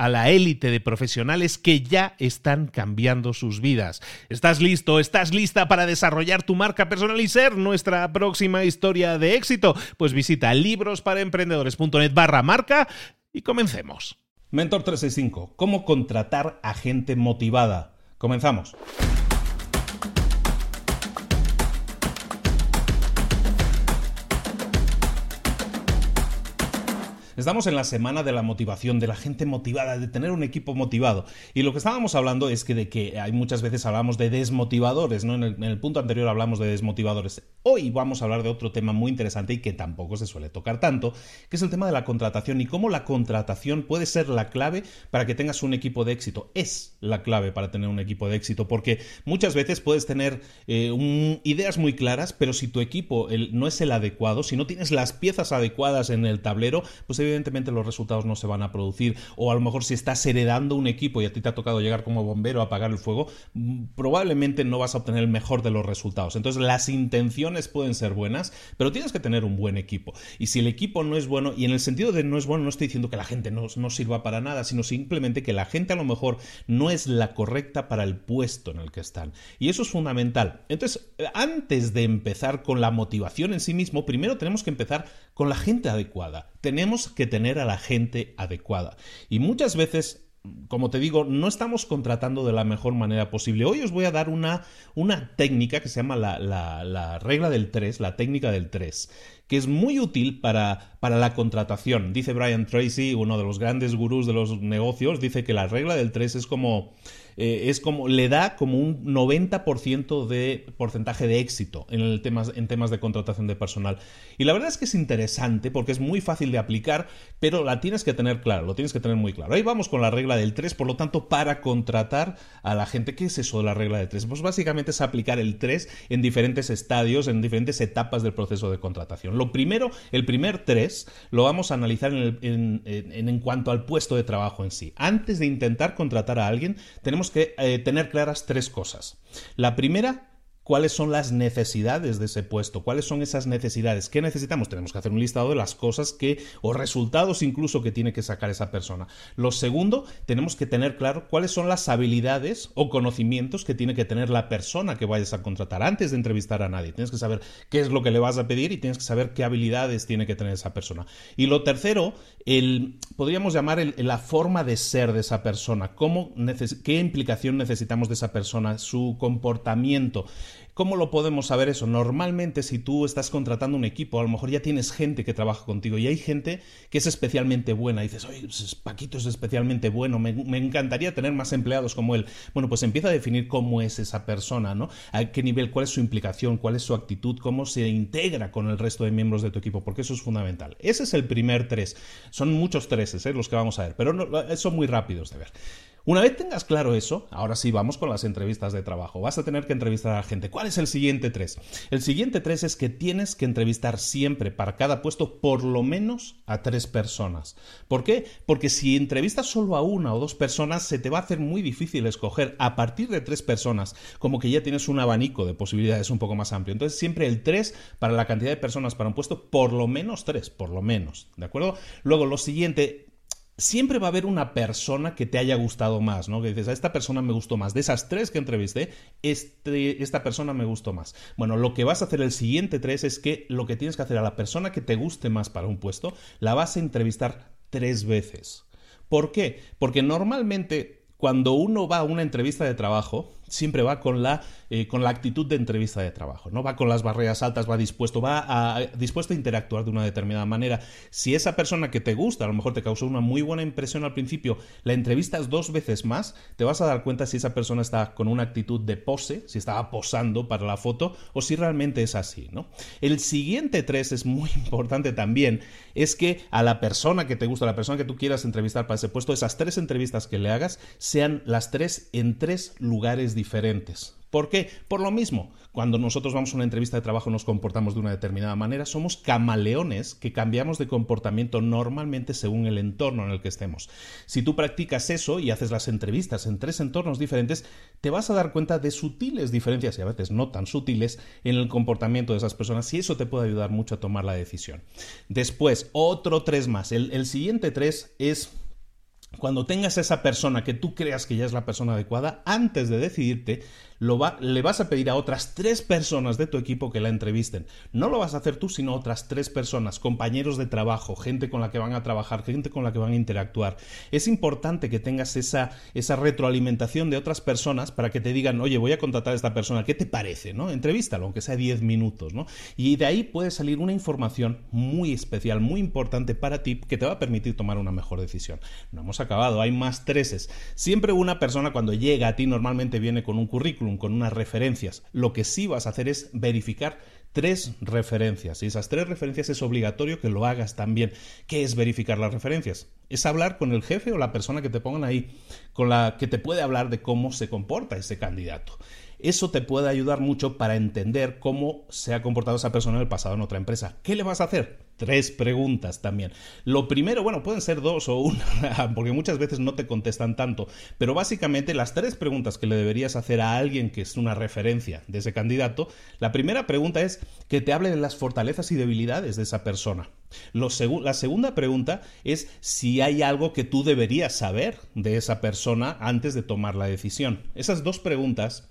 a la élite de profesionales que ya están cambiando sus vidas. ¿Estás listo? ¿Estás lista para desarrollar tu marca personal y ser nuestra próxima historia de éxito? Pues visita librosparaemprendedores.net barra marca y comencemos. Mentor 365, ¿cómo contratar a gente motivada? Comenzamos. Estamos en la semana de la motivación, de la gente motivada, de tener un equipo motivado. Y lo que estábamos hablando es que de que hay muchas veces hablamos de desmotivadores, ¿no? En el, punto anterior hablamos de desmotivadores. Hoy vamos a hablar de otro tema muy interesante y que tampoco se suele tocar tanto, que es el tema de la contratación y cómo la contratación puede ser la clave para que tengas un equipo de éxito. Es la clave para tener un equipo de éxito, porque muchas veces puedes tener eh, ideas muy claras, pero si tu equipo no es el adecuado, si no tienes las piezas adecuadas en el tablero, pues evidentemente los resultados no se van a producir. O a lo mejor si estás heredando un equipo y a ti te ha tocado llegar como bombero a apagar el fuego, mm, probablemente no vas a obtener el mejor de los resultados. Entonces las intenciones pueden ser buenas, pero tienes que tener un buen equipo. Y si el equipo no es bueno, y en el sentido de no es bueno, no estoy diciendo que la gente no, no sirva para nada, sino simplemente que la gente a lo mejor no es la correcta para el puesto en el que están. Y eso es fundamental. Entonces, antes de empezar con la motivación en sí mismo, primero tenemos que empezar con la gente adecuada. Tenemos que tener a la gente adecuada. Y muchas veces como te digo, no estamos contratando de la mejor manera posible. Hoy os voy a dar una, una técnica que se llama la, la, la, regla del 3, la técnica del 3, que es muy útil para, para la contratación. Dice Brian Tracy, uno de los grandes gurús de los negocios, dice que la regla del 3 es como eh, es como, le da como un 90% de porcentaje de éxito en, el temas, en temas de contratación de personal. Y la verdad es que es interesante porque es muy fácil de aplicar, pero la tienes que tener claro, lo tienes que tener muy claro. Ahí vamos con la regla del 3, por lo tanto, para contratar a la gente, ¿qué es eso de la regla del 3? Pues básicamente es aplicar el 3 en diferentes estadios, en diferentes etapas del proceso de contratación. Lo primero, el primer 3, lo vamos a analizar en cuanto al puesto de trabajo en sí. Antes de intentar contratar a alguien, tenemos que eh, tener claras tres cosas. La primera cuáles son las necesidades de ese puesto, cuáles son esas necesidades, qué necesitamos, tenemos que hacer un listado de las cosas que o resultados incluso que tiene que sacar esa persona. Lo segundo, tenemos que tener claro cuáles son las habilidades o conocimientos que tiene que tener la persona que vayas a contratar antes de entrevistar a nadie. Tienes que saber qué es lo que le vas a pedir y tienes que saber qué habilidades tiene que tener esa persona. Y lo tercero, el, podríamos llamar la forma de ser de esa persona, cómo qué implicación necesitamos de esa persona, su comportamiento. ¿Cómo lo podemos saber eso? Normalmente si tú estás contratando un equipo, a lo mejor ya tienes gente que trabaja contigo y hay gente que es especialmente buena. Dices, oye, pues, Paquito es especialmente bueno, me, me, encantaría tener más empleados como él. Bueno, pues empieza a definir cómo es esa persona, ¿no? A qué nivel, cuál es su implicación, cuál es su actitud, cómo se integra con el resto de miembros de tu equipo, porque eso es fundamental. Ese es el primer tres. Son muchos treses ¿eh? los que vamos a ver, pero no, son muy rápidos de ver. Una vez tengas claro eso, ahora sí vamos con las entrevistas de trabajo. Vas a tener que entrevistar a la gente. ¿Cuál es el siguiente tres? El siguiente tres es que tienes que entrevistar siempre para cada puesto por lo menos a tres personas. ¿Por qué? Porque si entrevistas solo a una o dos personas, se te va a hacer muy difícil escoger a partir de tres personas, como que ya tienes un abanico de posibilidades un poco más amplio. Entonces, siempre el tres para la cantidad de personas para un puesto, por lo menos tres, por lo menos. ¿De acuerdo? Luego, lo siguiente, siempre va a haber una persona que te haya gustado más, ¿no? Que dices, a esta persona me gustó más. De esas tres que entrevisté, este, esta persona me gustó más. Bueno, lo que vas a hacer el siguiente tres es que lo que tienes que hacer a la persona que te guste más para un puesto, la vas a entrevistar tres veces. ¿Por qué? Porque normalmente cuando uno va a una entrevista de trabajo, siempre va con la, eh, con la actitud de entrevista de trabajo, ¿no? Va con las barreras altas, va dispuesto, va a, dispuesto a interactuar de una determinada manera. Si esa persona que te gusta, a lo mejor te causó una muy buena impresión al principio, la entrevistas dos veces más, te vas a dar cuenta si esa persona está con una actitud de pose, si estaba posando para la foto, o si realmente es así, ¿no? El siguiente tres es muy importante también, es que a la persona que te gusta, a la persona que tú quieras entrevistar para ese puesto, esas tres entrevistas que le hagas sean las tres en tres lugares diferentes diferentes. ¿Por qué? Por lo mismo, cuando nosotros vamos a una entrevista de trabajo nos comportamos de una determinada manera, somos camaleones que cambiamos de comportamiento normalmente según el entorno en el que estemos. Si tú practicas eso y haces las entrevistas en tres entornos diferentes, te vas a dar cuenta de sutiles diferencias y a veces no tan sutiles en el comportamiento de esas personas y eso te puede ayudar mucho a tomar la decisión. Después, otro tres más. El, el siguiente tres es cuando tengas esa persona que tú creas que ya es la persona adecuada, antes de decidirte, le vas a pedir a otras tres personas de tu equipo que la entrevisten. No lo vas a hacer tú, sino otras tres personas, compañeros de trabajo, gente con la que van a trabajar, gente con la que van a interactuar. Es importante que tengas esa, esa retroalimentación de otras personas para que te digan, oye, voy a contratar a esta persona, ¿qué te parece? ¿no? Entrevístalo, aunque sea 10 minutos. ¿no? Y de ahí puede salir una información muy especial, muy importante para ti, que te va a permitir tomar una mejor decisión. No hemos acabado, hay más treses. Siempre una persona cuando llega a ti normalmente viene con un currículum con unas referencias. Lo que sí vas a hacer es verificar tres referencias. Y esas tres referencias es obligatorio que lo hagas también. ¿Qué es verificar las referencias? Es hablar con el jefe o la persona que te pongan ahí, con la que te puede hablar de cómo se comporta ese candidato. Eso te puede ayudar mucho para entender cómo se ha comportado esa persona en el pasado en otra empresa. ¿Qué le vas a hacer? Tres preguntas también. Lo primero, bueno, pueden ser dos o una, porque muchas veces no te contestan tanto, pero básicamente las tres preguntas que le deberías hacer a alguien que es una referencia de ese candidato, la primera pregunta es que te hable de las fortalezas y debilidades de esa persona. la segunda pregunta es si hay algo que tú deberías saber de esa persona antes de tomar la decisión. Esas dos preguntas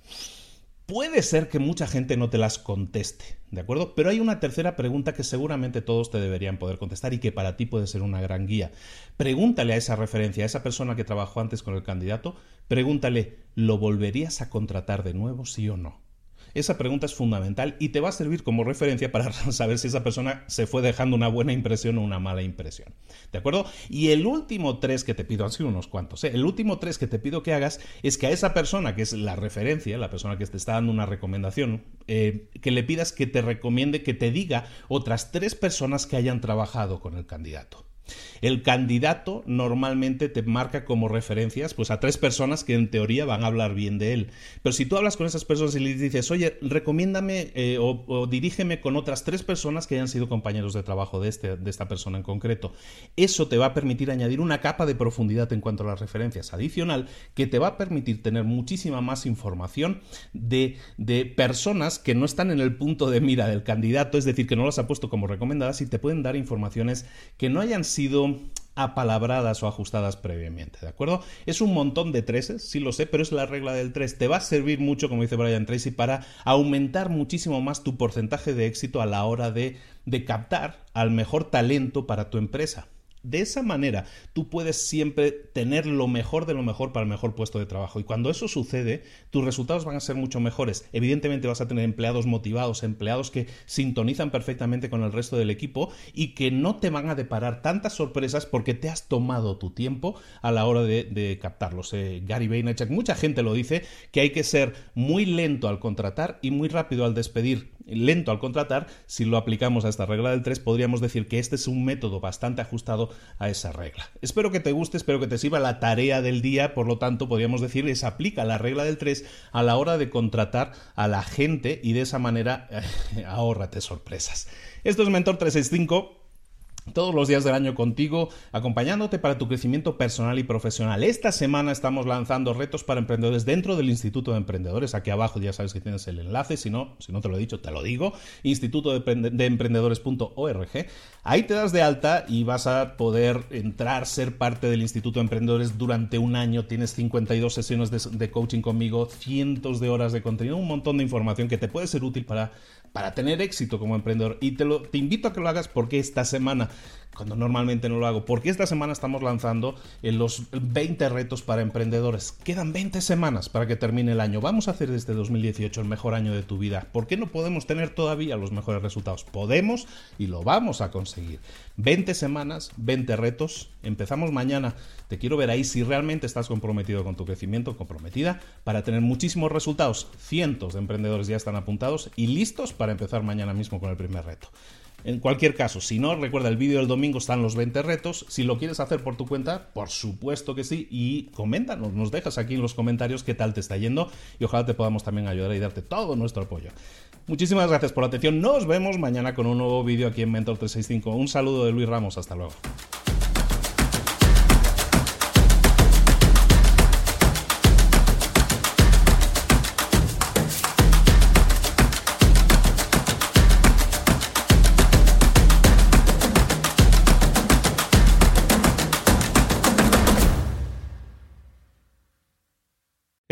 Puede ser que mucha gente no te las conteste, ¿de acuerdo? Pero hay una tercera pregunta que seguramente todos te deberían poder contestar y que para ti puede ser una gran guía. Pregúntale a esa referencia, a esa persona que trabajó antes con el candidato, pregúntale, ¿lo volverías a contratar de nuevo, sí o no? Esa pregunta es fundamental y te va a servir como referencia para saber si esa persona se fue dejando una buena impresión o una mala impresión. ¿De acuerdo? Y el último tres que te pido, han sido unos cuantos, ¿eh? el último tres que te pido que hagas es que a esa persona que es la referencia, la persona que te está dando una recomendación, eh, que le pidas que te recomiende, que te diga otras tres personas que hayan trabajado con el candidato. El candidato normalmente te marca como referencias pues a tres personas que en teoría van a hablar bien de él. Pero si tú hablas con esas personas y les dices, oye, recomiéndame eh, o, dirígeme con otras tres personas que hayan sido compañeros de trabajo de, este, de esta persona en concreto, eso te va a permitir añadir una capa de profundidad en cuanto a las referencias adicional que te va a permitir tener muchísima más información de, de personas que no están en el punto de mira del candidato, es decir, que no las ha puesto como recomendadas y te pueden dar informaciones que no hayan sido sido apalabradas o ajustadas previamente, ¿de acuerdo? Es un montón de treses, sí lo sé, pero es la regla del 3. Te va a servir mucho, como dice Brian Tracy, para aumentar muchísimo más tu porcentaje de éxito a la hora de captar al mejor talento para tu empresa. De esa manera, tú puedes siempre tener lo mejor de lo mejor para el mejor puesto de trabajo. Y cuando eso sucede, tus resultados van a ser mucho mejores. Evidentemente vas a tener empleados motivados, empleados que sintonizan perfectamente con el resto del equipo y que no te van a deparar tantas sorpresas porque te has tomado tu tiempo a la hora de, captarlos. Eh, Gary Vaynerchuk, mucha gente lo dice, que hay que ser muy lento al contratar y muy rápido al despedir lento al contratar, si lo aplicamos a esta regla del 3, podríamos decir que este es un método bastante ajustado a esa regla. Espero que te guste, espero que te sirva la tarea del día, por lo tanto, podríamos decir, es aplica la regla del 3 a la hora de contratar a la gente y de esa manera eh, ahórrate sorpresas. Esto es Mentor 365 todos los días del año contigo, acompañándote para tu crecimiento personal y profesional. Esta semana estamos lanzando retos para emprendedores dentro del Instituto de Emprendedores. Aquí abajo ya sabes que tienes el enlace, si no, si no te lo he dicho, te lo digo, instituto de emprendedores.org. Ahí te das de alta y vas a poder entrar, ser parte del Instituto de Emprendedores durante un año. Tienes 52 sesiones de, de coaching conmigo, cientos de horas de contenido, un montón de información que te puede ser útil para para tener éxito como emprendedor. Y te, lo, te invito a que lo hagas porque esta semana, cuando normalmente no lo hago, porque esta semana estamos lanzando eh, los 20 retos para emprendedores. Quedan 20 semanas para que termine el año. Vamos a hacer desde 2018 el mejor año de tu vida. ¿Por qué no podemos tener todavía los mejores resultados? Podemos y lo vamos a conseguir. 20 semanas, 20 retos. Empezamos mañana. Te quiero ver ahí si realmente estás comprometido con tu crecimiento, comprometida para tener muchísimos resultados. Cientos de emprendedores ya están apuntados y listos para empezar mañana mismo con el primer reto. En cualquier caso, si no, recuerda el vídeo del domingo están los 20 retos. Si lo quieres hacer por tu cuenta, por supuesto que sí. Y coméntanos, nos dejas aquí en los comentarios qué tal te está yendo y ojalá te podamos también ayudar y darte todo nuestro apoyo. Muchísimas gracias por la atención. Nos vemos mañana con un nuevo vídeo aquí en Mentor 365. Un saludo de Luis Ramos. Hasta luego.